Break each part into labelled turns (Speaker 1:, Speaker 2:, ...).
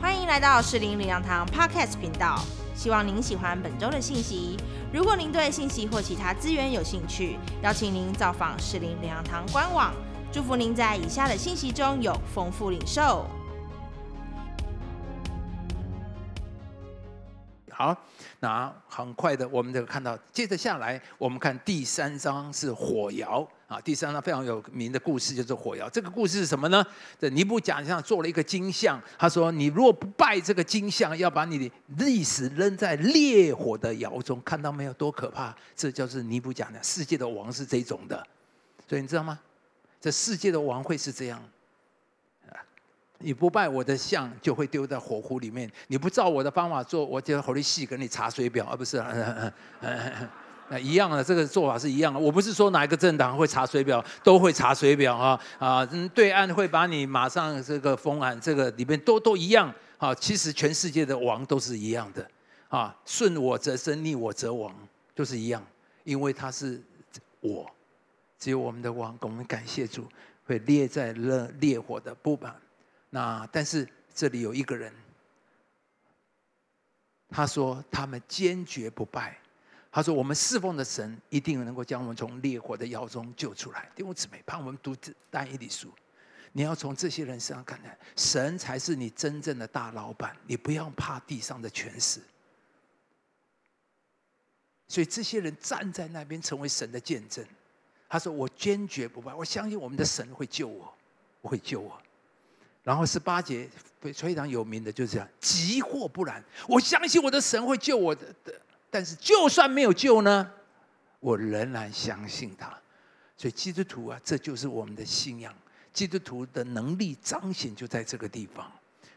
Speaker 1: 欢迎来到士林领养堂 Podcast 频道，希望您喜欢本周的信息。如果您对信息或其他资源有兴趣，邀请您造访士林领养堂官网。祝福您在以下的信息中有丰富领受。
Speaker 2: 好，那很快的，我们就看到，接着下来，我们看第三章是火窑啊。第三章非常有名的故事就是火窑。这个故事是什么呢？这尼布甲上做了一个金像，他说：“你如果不拜这个金像，要把你的历史扔在烈火的窑中。”看到没有？多可怕！这就是尼布甲的世界的王是这种的。所以你知道吗？这世界的王会是这样。你不拜我的像，就会丢在火湖里面。你不照我的方法做，我就火力细给你查水表，而不是，那一样的，这个做法是一样的。我不是说哪一个政党会查水表，都会查水表啊啊！对岸会把你马上这个封案，这个里面都都一样啊。其实全世界的王都是一样的啊，顺我则生，逆我则亡，都是一样，因为他是我，只有我们的王，我们感谢主，会列在了烈火的布板。那但是这里有一个人，他说他们坚决不拜。他说我们侍奉的神一定能够将我们从烈火的窑中救出来。弟兄姊妹，盼我们读这单一的书，你要从这些人身上看来，神才是你真正的大老板。你不要怕地上的权势。所以这些人站在那边成为神的见证。他说我坚决不拜，我相信我们的神会救，我会救我。然后十八节非非常有名的，就是这样：急或不然，我相信我的神会救我的。但是就算没有救呢，我仍然相信他。所以基督徒啊，这就是我们的信仰。基督徒的能力彰显就在这个地方。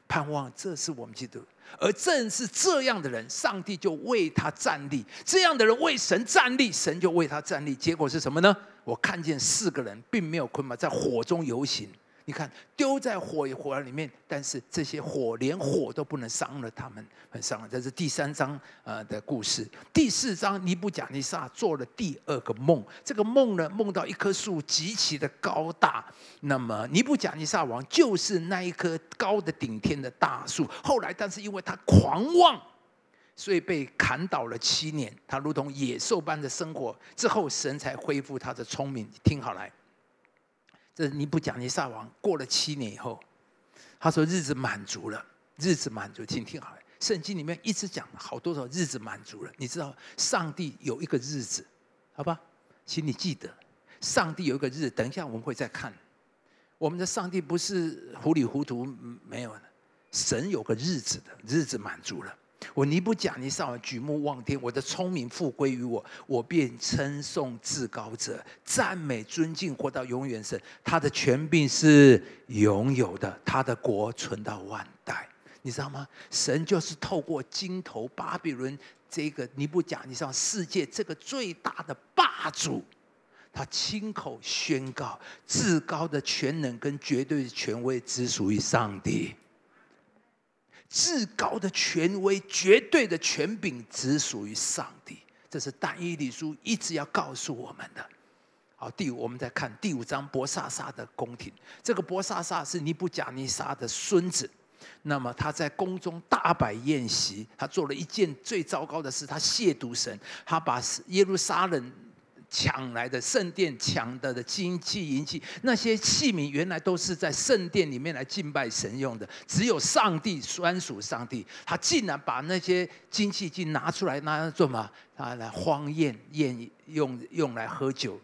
Speaker 2: 盼望这是我们基督，而正是这样的人，上帝就为他站立。这样的人为神站立，神就为他站立。结果是什么呢？我看见四个人并没有捆绑，在火中游行。你看，丢在火火里面，但是这些火连火都不能伤了他们，很伤了。这是第三章呃的故事。第四章，尼布甲尼撒做了第二个梦。这个梦呢，梦到一棵树极其的高大。那么尼布甲尼撒王就是那一棵高的顶天的大树。后来，但是因为他狂妄，所以被砍倒了七年。他如同野兽般的生活。之后，神才恢复他的聪明。听好来。这尼布甲尼撒王过了七年以后，他说日子满足了，日子满足，请听好，圣经里面一直讲好多少日子满足了。你知道上帝有一个日子，好吧，请你记得，上帝有一个日子。等一下我们会再看，我们的上帝不是糊里糊涂没有的，神有个日子的日子满足了。我尼布甲尼撒王举目望天，我的聪明复归于我，我便称颂至高者，赞美尊敬活到永远神。他的权柄是拥有的，他的国存到万代。你知道吗？神就是透过金头巴比伦这个尼布甲尼撒世界这个最大的霸主，他亲口宣告：至高的全能跟绝对的权威只属于上帝。至高的权威、绝对的权柄，只属于上帝。这是但以理书一直要告诉我们的。好，第五，我们再看第五章博萨萨的宫廷。这个博萨萨是尼布甲尼撒的孙子。那么他在宫中大摆宴席，他做了一件最糟糕的事，他亵渎神，他把耶路撒冷。抢来的圣殿抢得的金器银器，那些器皿原来都是在圣殿里面来敬拜神用的，只有上帝专属上帝。他竟然把那些金器竟拿出来拿来做嘛？他来荒宴宴用用来喝酒，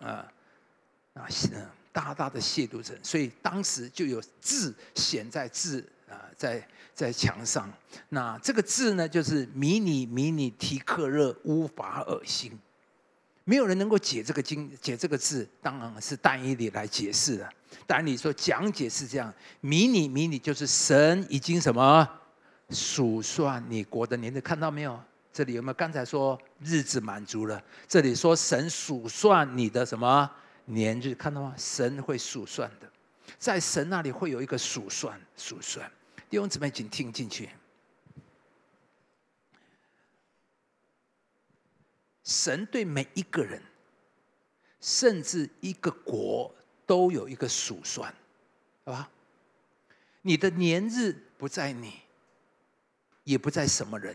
Speaker 2: 啊啊，大大的亵渎神。所以当时就有字显在字啊，在在墙上。那这个字呢，就是迷你迷你提克热乌法尔心。没有人能够解这个经，解这个字，当然是单一里来解释的。但你说讲解是这样，迷你迷你就是神已经什么数算你国的年日，看到没有？这里有没有？刚才说日子满足了，这里说神数算你的什么年日，看到吗？神会数算的，在神那里会有一个数算，数算。弟兄姊妹，请听进去。神对每一个人，甚至一个国，都有一个数算，好吧？你的年日不在你，也不在什么人。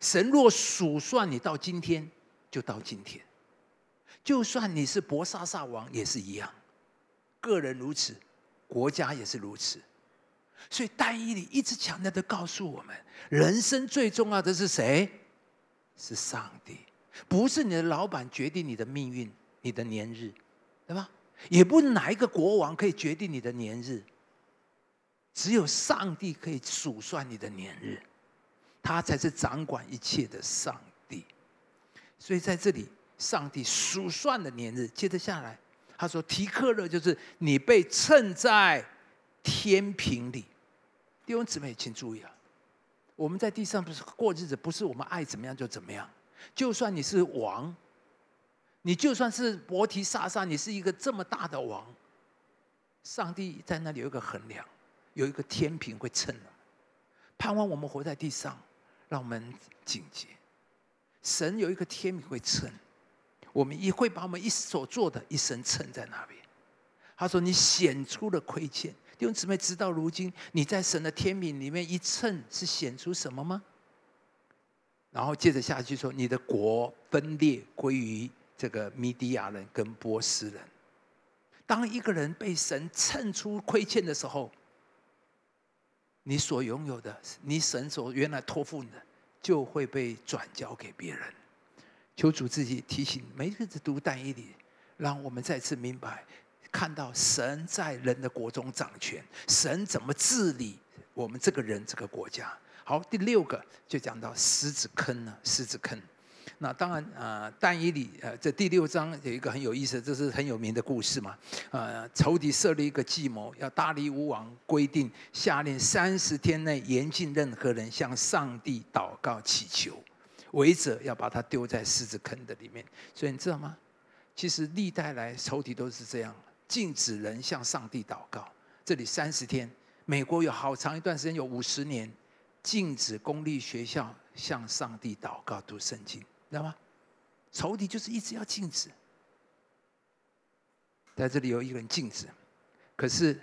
Speaker 2: 神若数算你到今天，就到今天。就算你是伯沙撒王，也是一样。个人如此，国家也是如此。所以但以理一直强调的告诉我们：人生最重要的是谁？是上帝，不是你的老板决定你的命运、你的年日，对吧？也不是哪一个国王可以决定你的年日。只有上帝可以数算你的年日，他才是掌管一切的上帝。所以在这里，上帝数算的年日，接着下来，他说：“提克勒就是你被称在天平里。”弟兄姊妹，请注意啊，我们在地上不是过日子，不是我们爱怎么样就怎么样。就算你是王，你就算是伯提萨撒，你是一个这么大的王，上帝在那里有一个衡量。有一个天平会称了，盼望我们活在地上，让我们警戒。神有一个天平会称，我们也会把我们一所做的一生称在那边。他说：“你显出了亏欠，弟兄姊妹，直到如今，你在神的天平里面一称，是显出什么吗？”然后接着下去说：“你的国分裂归于这个米迪亚人跟波斯人。当一个人被神称出亏欠的时候。”你所拥有的，你神所原来托付的，就会被转交给别人。求主自己提醒，每日子读但以理，让我们再次明白，看到神在人的国中掌权，神怎么治理我们这个人这个国家。好，第六个就讲到狮子坑了，狮子坑。那当然，呃，但以理，呃，这第六章有一个很有意思，这是很有名的故事嘛。呃，仇敌设立一个计谋，要大力乌王规定，下令三十天内严禁任何人向上帝祷告祈求，违者要把他丢在狮子坑的里面。所以你知道吗？其实历代来仇敌都是这样，禁止人向上帝祷告。这里三十天，美国有好长一段时间有五十年，禁止公立学校向上帝祷告读圣经。知道吗？仇敌就是一直要禁止，在这里有一个人禁止，可是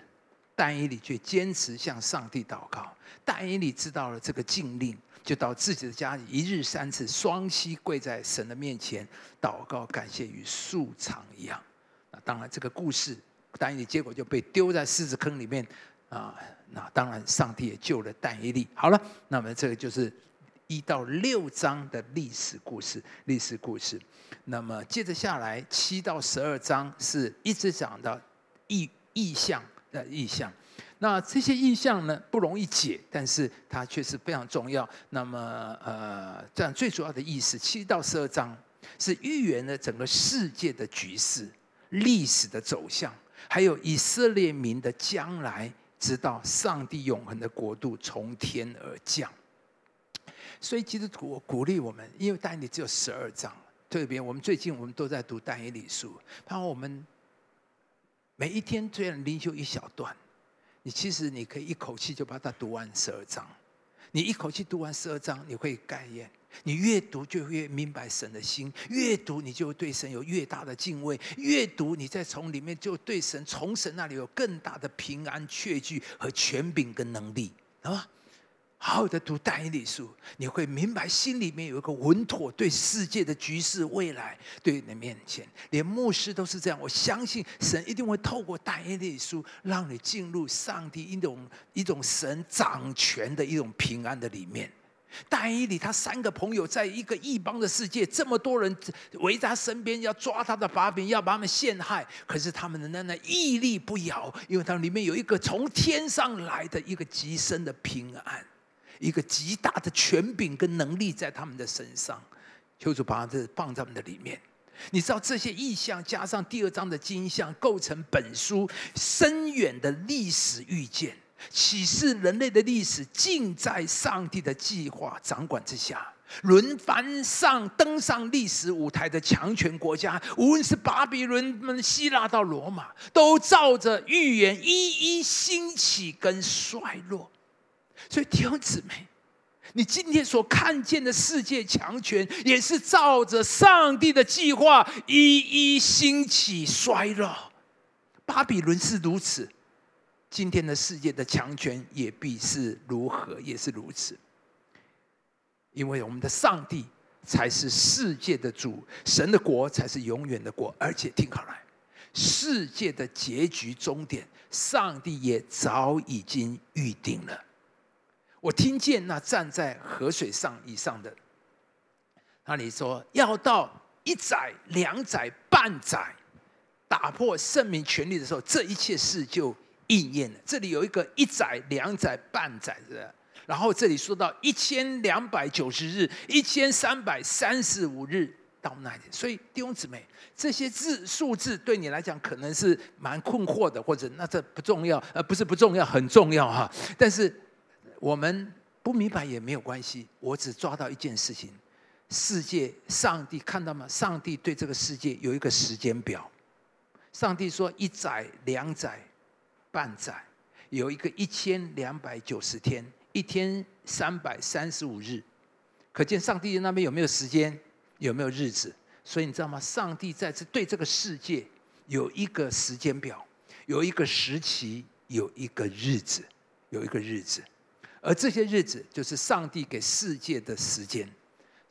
Speaker 2: 但以理却坚持向上帝祷告。但以理知道了这个禁令，就到自己的家里，一日三次，双膝跪在神的面前祷告，感谢与素常一样。那当然，这个故事但以理结果就被丢在狮子坑里面啊。那当然，上帝也救了但以理。好了，那么这个就是。一到六章的历史故事，历史故事。那么接着下来，七到十二章是一直讲到意意象的意象。那这些意象呢，不容易解，但是它却是非常重要。那么呃，这样最主要的意思，七到十二章是预言了整个世界的局势、历史的走向，还有以色列民的将来，直到上帝永恒的国度从天而降。所以基督徒鼓励我们，因为但以理只有十二章，特别我们最近我们都在读但以理书，盼望我们每一天虽然灵修一小段，你其实你可以一口气就把它读完十二章。你一口气读完十二章，你会概念，你越读就越明白神的心，越读你就对神有越大的敬畏，越读你再从里面就对神从神那里有更大的平安确据和权柄跟能力，好吗？好好的读但以理书，你会明白心里面有一个稳妥，对世界的局势未来，对你的面前，连牧师都是这样。我相信神一定会透过但以理书，让你进入上帝一种一种神掌权的一种平安的里面。但以理他三个朋友在一个异邦的世界，这么多人围在他身边，要抓他的把柄，要把他们陷害。可是他们的那那屹立不摇，因为他们里面有一个从天上来的一个极深的平安。一个极大的权柄跟能力在他们的身上，求主把这放在我们的里面。你知道这些意象加上第二章的金像，构成本书深远的历史预见，启示人类的历史尽在上帝的计划掌管之下。轮番上登上历史舞台的强权国家，无论是巴比伦、希腊到罗马，都照着预言一一兴起跟衰落。所以弟兄姊妹，你今天所看见的世界强权，也是照着上帝的计划一一兴起衰落。巴比伦是如此，今天的世界的强权也必是如何，也是如此。因为我们的上帝才是世界的主，神的国才是永远的国，而且听好了，世界的结局终点，上帝也早已经预定了。我听见那站在河水上以上的，那里说要到一载、两载、半载，打破圣明权力的时候，这一切事就应验了。这里有一个一载、两载、半载的。然后这里说到一千两百九十日，一千三百三十五日到那里，所以弟兄姊妹，这些字数字对你来讲可能是蛮困惑的，或者那这不重要，呃，不是不重要，很重要哈。但是我们不明白也没有关系，我只抓到一件事情：世界，上帝看到吗？上帝对这个世界有一个时间表。上帝说一载、两载、半载，有一个一千两百九十天。一天三百三十五日，可见上帝那边有没有时间，有没有日子？所以你知道吗？上帝在这对这个世界有一个时间表，有一个时期，有一个日子，有一个日子，而这些日子就是上帝给世界的时间。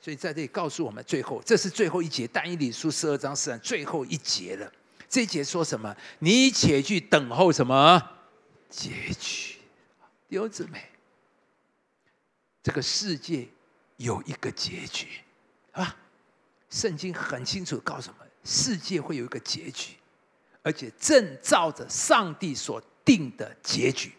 Speaker 2: 所以在这里告诉我们，最后这是最后一节，但以理书十二章是最后一节了。这节说什么？你且去等候什么结局？弟兄姊妹。这个世界有一个结局，啊，圣经很清楚告诉我们，世界会有一个结局，而且正照着上帝所定的结局。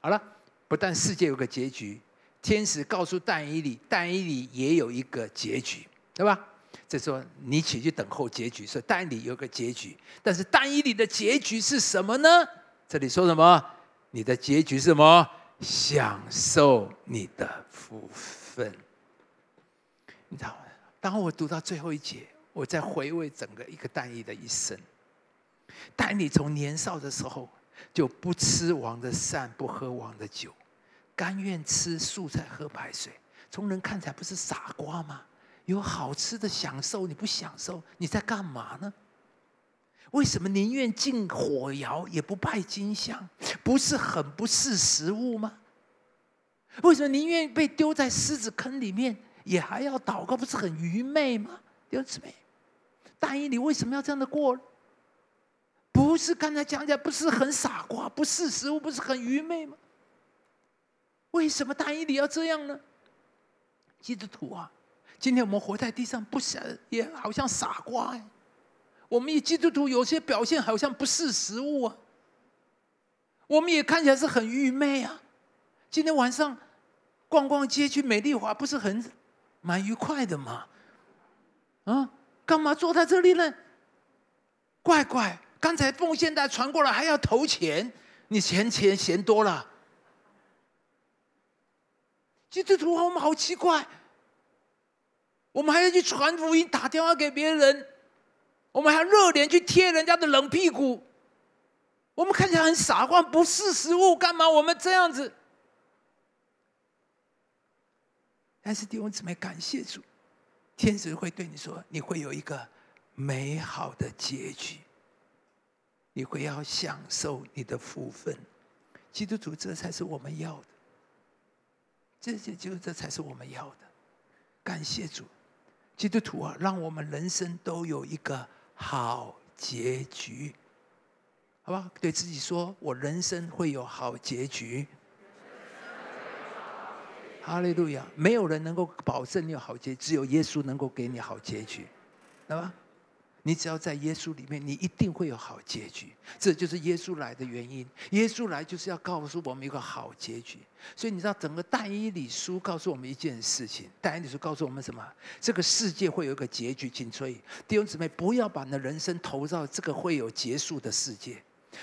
Speaker 2: 好了，不但世界有个结局，天使告诉但以理，但以理也有一个结局，对吧？这说你起去等候结局，说但你有个结局，但是但以理的结局是什么呢？这里说什么？你的结局是什么？享受你的福分，你知道吗？当我读到最后一节，我在回味整个一个但以的一生。但你从年少的时候就不吃王的膳，不喝王的酒，甘愿吃素菜喝白水，从人看起来不是傻瓜吗？有好吃的享受你不享受，你在干嘛呢？为什么宁愿进火窑也不拜金香？不是很不识时务吗？为什么宁愿被丢在狮子坑里面也还要祷告？不是很愚昧吗？弟兄姊妹，大一你为什么要这样的过？不是刚才讲讲，不是很傻瓜，不识时务，不是很愚昧吗？为什么大一你要这样呢？基督徒啊，今天我们活在地上，不是也好像傻瓜哎。我们以基督徒有些表现好像不是食物啊，我们也看起来是很愚昧啊。今天晚上逛逛街去美丽华，不是很蛮愉快的吗？啊，干嘛坐在这里呢？怪怪，刚才奉献袋传过来还要投钱，你钱钱嫌多了。基督徒我们好奇怪，我们还要去传福音，打电话给别人。我们还要热脸去贴人家的冷屁股，我们看起来很傻瓜，不是食物，干嘛我们这样子？但是弟兄姊妹，感谢主，天使会对你说，你会有一个美好的结局，你会要享受你的福分。基督徒，这才是我们要的，这就就这才是我们要的。感谢主，基督徒啊，让我们人生都有一个。好结局，好吧？对自己说，我人生会有好结局。哈利路亚！没有人能够保证你有好结，只有耶稣能够给你好结局，对吧？你只要在耶稣里面，你一定会有好结局。这就是耶稣来的原因。耶稣来就是要告诉我们一个好结局。所以你知道，整个但以理书告诉我们一件事情。但以理书告诉我们什么？这个世界会有一个结局。请注意，弟兄姊妹，不要把你的人生投到这个会有结束的世界。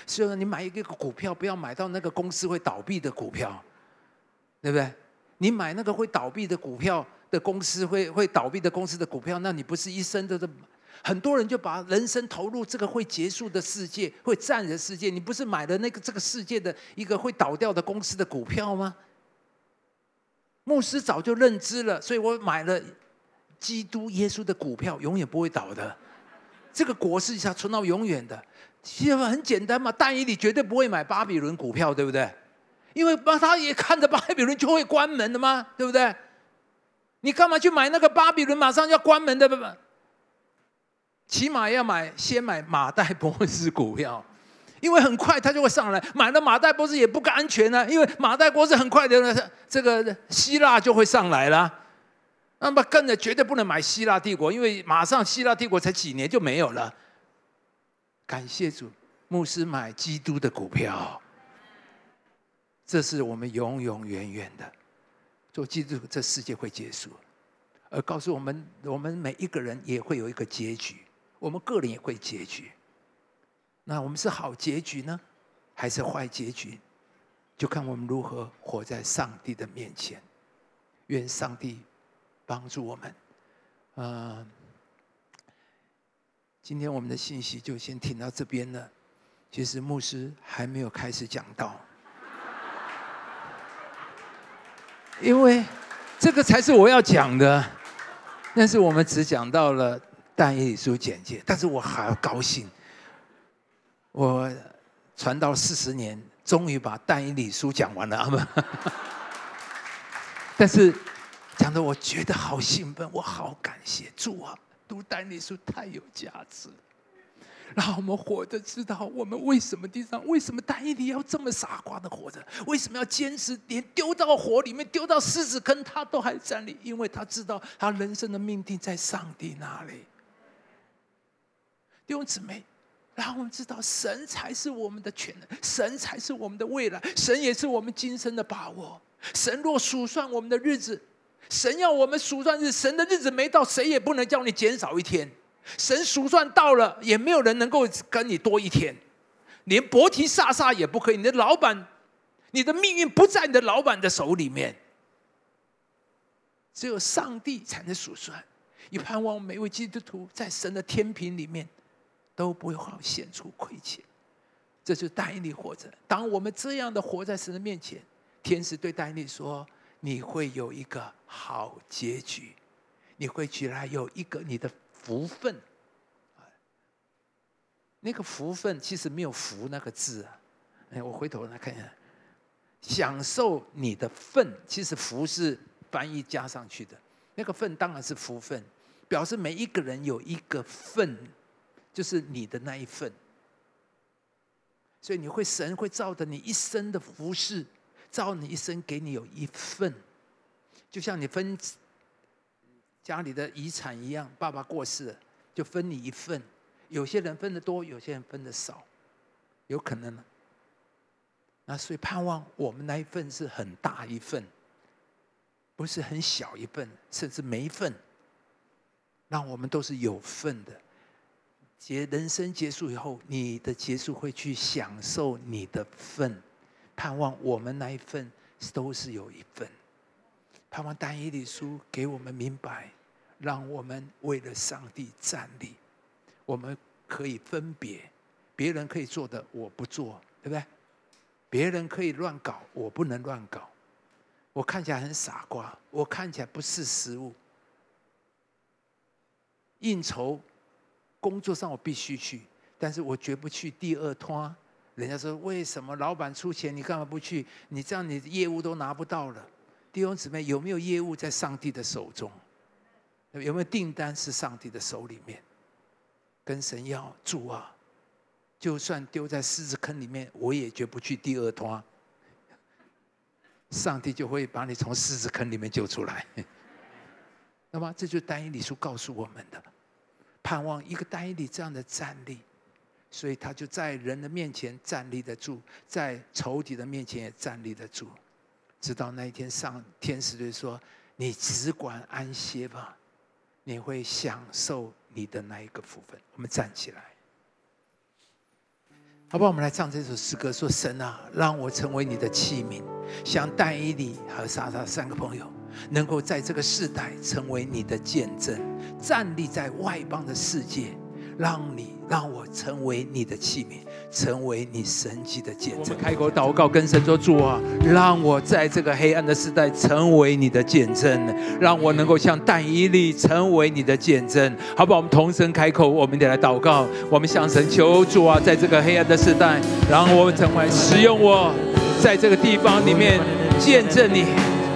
Speaker 2: 所以说，你买一个股票，不要买到那个公司会倒闭的股票，对不对？你买那个会倒闭的股票的公司会会倒闭的公司的股票，那你不是一生都是。很多人就把人生投入这个会结束的世界、会占的世界。你不是买了那个这个世界的一个会倒掉的公司的股票吗？牧师早就认知了，所以我买了基督耶稣的股票，永远不会倒的。这个国是要存到永远的。其实很简单嘛，但以理绝对不会买巴比伦股票，对不对？因为巴他也看着巴比伦就会关门的吗？对不对？你干嘛去买那个巴比伦马上要关门的？起码要买先买马代波斯股票，因为很快它就会上来。买了马代波斯也不安全呢，因为马代波斯很快的，这个希腊就会上来了。那么跟着绝对不能买希腊帝国，因为马上希腊帝国才几年就没有了。感谢主，牧师买基督的股票，这是我们永永远远的。做基督，这世界会结束，而告诉我们，我们每一个人也会有一个结局，我们个人也会结局。那我们是好结局呢，还是坏结局？就看我们如何活在上帝的面前。愿上帝。帮助我们，呃，今天我们的信息就先听到这边了。其实牧师还没有开始讲到，因为这个才是我要讲的。但是我们只讲到了但以理书简介，但是我好高兴，我传道四十年，终于把但以理书讲完了，阿门。但是。讲的我觉得好兴奋，我好感谢主啊！读丹尼书太有价值，让我们活着知道我们为什么地上为什么丹尼要这么傻瓜的活着？为什么要坚持连丢到火里面、丢到狮子坑他都还站立？因为他知道他人生的命定在上帝那里。弟兄姊妹，让我们知道神才是我们的全能，神才是我们的未来，神也是我们今生的把握。神若数算我们的日子。神要我们数算日，神的日子没到，谁也不能叫你减少一天。神数算到了，也没有人能够跟你多一天，连伯提萨萨也不可以。你的老板，你的命运不在你的老板的手里面，只有上帝才能数算。也盼望每位基督徒在神的天平里面都不会好显出亏欠。这就答应你活着。当我们这样的活在神的面前，天使对答应你说。你会有一个好结局，你会起来有一个你的福分，那个福分其实没有“福”那个字啊。哎，我回头来看一下，享受你的份，其实“福”是翻译加上去的，那个份当然是福分，表示每一个人有一个份，就是你的那一份，所以你会神会照着你一生的服饰。照你一生，给你有一份，就像你分家里的遗产一样。爸爸过世了，就分你一份。有些人分的多，有些人分的少，有可能呢。那所以盼望我们那一份是很大一份，不是很小一份，甚至没份。让我们都是有份的。结人生结束以后，你的结束会去享受你的份。盼望我们那一份都是有一份，盼望单一的书给我们明白，让我们为了上帝站立，我们可以分别，别人可以做的我不做，对不对？别人可以乱搞，我不能乱搞。我看起来很傻瓜，我看起来不是食物，应酬，工作上我必须去，但是我绝不去第二摊。人家说：“为什么老板出钱，你干嘛不去？你这样，你的业务都拿不到了。”弟兄姊妹，有没有业务在上帝的手中？有没有订单是上帝的手里面？跟神要主啊！就算丢在狮子坑里面，我也绝不去第二拖。上帝就会把你从狮子坑里面救出来。那么，这就是单一理书告诉我们的：盼望一个单一理这样的站立。所以他就在人的面前站立得住，在仇敌的面前也站立得住，直到那一天上天使就说：“你只管安歇吧，你会享受你的那一个福分。”我们站起来，好不好？我们来唱这首诗歌，说：“神啊，让我成为你的器皿，像但以理和莎莎三个朋友，能够在这个世代成为你的见证站立在外邦的世界让你让我成为你的器皿成为你神迹的见证。开口祷告跟神说主啊让我在这个黑暗的世代成为你的见证让我能够像但以利成为你的见证。好不好我们同声开口我们得来祷告我们向神求助啊在这个黑暗的世代让我成为使用我在这个地方里面见证你。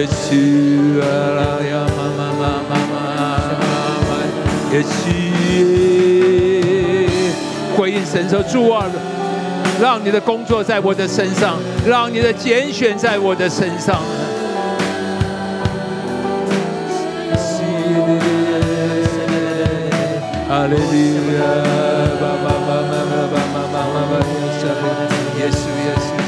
Speaker 2: 耶稣，阿拉呀玛玛玛玛玛，耶稣，回应神说主啊。让你的工作在我的身上，让你的拣选在我的身上。哈利路亚，巴巴巴巴巴巴巴巴巴，耶稣耶稣，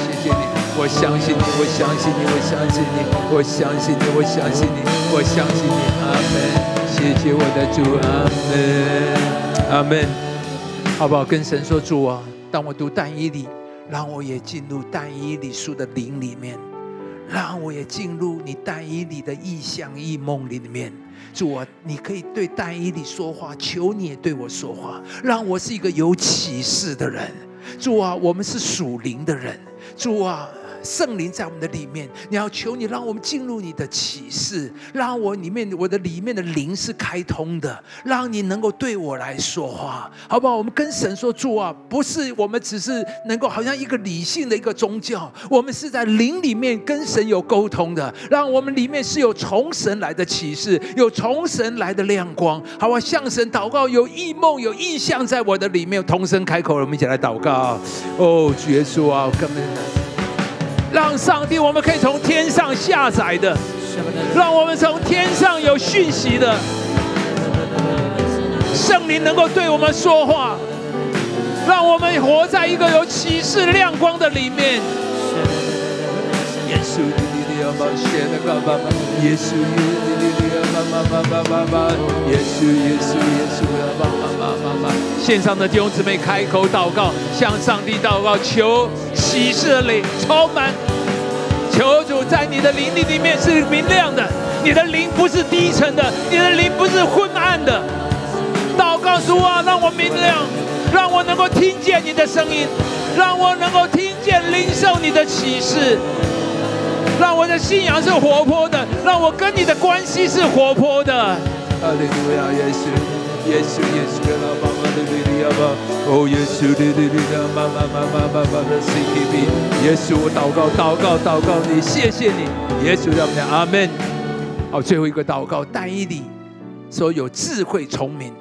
Speaker 2: 我相信你，我相信你，我相信你，我相信你，我相信你，我相信你，阿门。谢谢我的主，阿门，阿门。好不好？跟神说主啊。当我读但以理，让我也进入但以理书的灵里面，让我也进入你但以理的异象异梦里面。主啊，你可以对但以理说话，求你也对我说话，让我是一个有启示的人。主啊，我们是属灵的人。主啊。圣灵在我们的里面，你要求你让我们进入你的启示，让我里面我的里面的灵是开通的，让你能够对我来说话，好不好？我们跟神说主啊，不是我们只是能够好像一个理性的一个宗教，我们是在灵里面跟神有沟通的，让我们里面是有从神来的启示，有从神来的亮光，好不好？向神祷告，有异梦，有意象在我的里面，有同声开口了，我们一起来祷告。哦，主耶稣啊，根本。让上帝，我们可以从天上下载的，让我们从天上有讯息的圣灵能够对我们说话，让我们活在一个有启示亮光的里面。耶稣，耶稣，耶稣，耶稣，耶稣，线上的弟兄姊妹开口祷告，向上帝祷告，求启示的灵充满。求主在你的灵里里面是明亮的，你的灵不是低沉的，你的灵不是昏暗的。祷告主啊，让我明亮，让我能够听见你的声音，让我能够听见灵受你的启示，让我的信仰是活泼的，让我跟你的关系是活泼的。哈利路亚，耶稣。耶稣，耶稣，拉巴玛的利利亚巴，哦，耶稣，利利利的妈妈妈妈妈妈的 C T V，耶稣，我祷告，祷告，祷告你，谢谢你，耶稣，让我们阿门。好，最后一个祷告，但以理说有智慧聪明，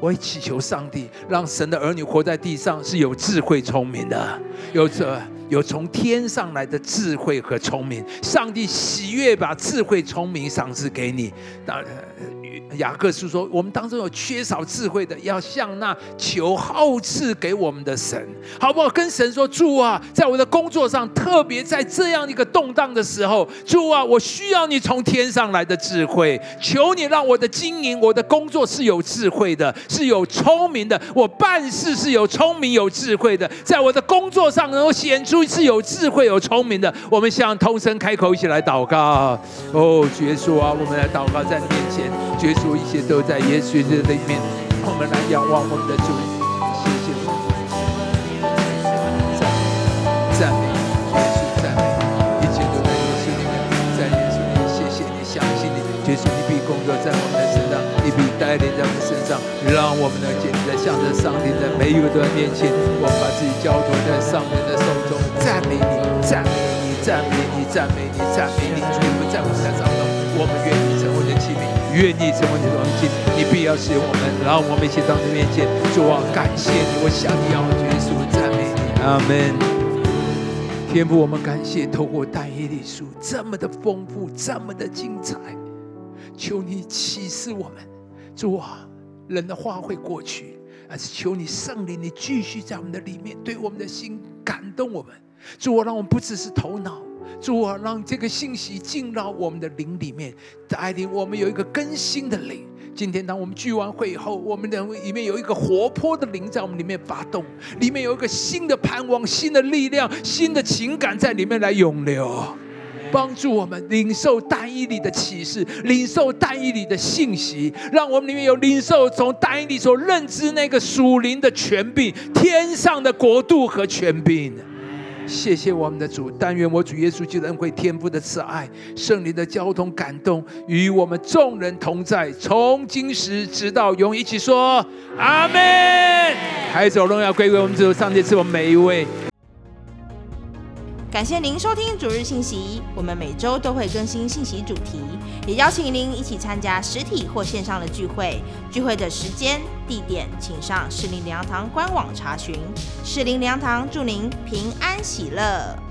Speaker 2: 我祈求上帝，让神的儿女活在地上是有智慧聪明的，有这有从天上来的智慧和聪明，上帝喜悦把智慧聪明赏赐给你。当然。雅各是说，我们当中有缺少智慧的，要向那求厚赐给我们的神，好不好？跟神说，主啊，在我的工作上，特别在这样一个动荡的时候，主啊，我需要你从天上来的智慧，求你让我的经营、我的工作是有智慧的，是有聪明的，我办事是有聪明、有智慧的，在我的工作上能够显出是有智慧、有聪明的。我们向通神开口，一起来祷告。哦，耶稣啊，我们来祷告，在你面前，耶稣。一切都在耶稣的里面，我们来仰望我们的主，谢谢。你，赞美耶稣，赞美。一切都在耶稣里面，在耶稣里面，谢谢你，相信你，耶稣你必工作在我们的身上，你必带领在我们身上，让我们能坚定在向着上帝在每一个人面前，我们把自己交托在上面的手中，赞美你，赞美你，赞美你，赞美你，赞美你，主，你们在我们身上中，我们愿意成为。愿意成为你的荣幸，你必要使用我们，然后我们一起到你面前，主啊，感谢你，我向你要耶稣赞美你，阿门。天父，我们感谢透过但以理书这么的丰富，这么的精彩，求你启示我们，主啊，人的话会过去，而是求你圣灵，你继续在我们的里面，对我们的心感动我们。主啊，让我们不只是头脑，主啊，让这个信息进到我们的灵里面，带领我们有一个更新的灵。今天，当我们聚完会以后，我们的里面有一个活泼的灵在我们里面发动，里面有一个新的盼望、新的力量、新的情感在里面来涌流，帮助我们领受单一里的启示，领受单一里的信息，让我们里面有领受从单一里所认知那个属灵的权柄、天上的国度和权柄。谢谢我们的主，但愿我主耶稣基督恩惠、天父的慈爱、圣灵的交通感动，与我们众人同在，从今时直到永，一起说阿门。孩子荣耀归给我们主，上帝赐我们每一位。
Speaker 1: 感谢您收听主日信息，我们每周都会更新信息主题，也邀请您一起参加实体或线上的聚会。聚会的时间、地点，请上士林粮堂官网查询。士林粮堂祝您平安喜乐。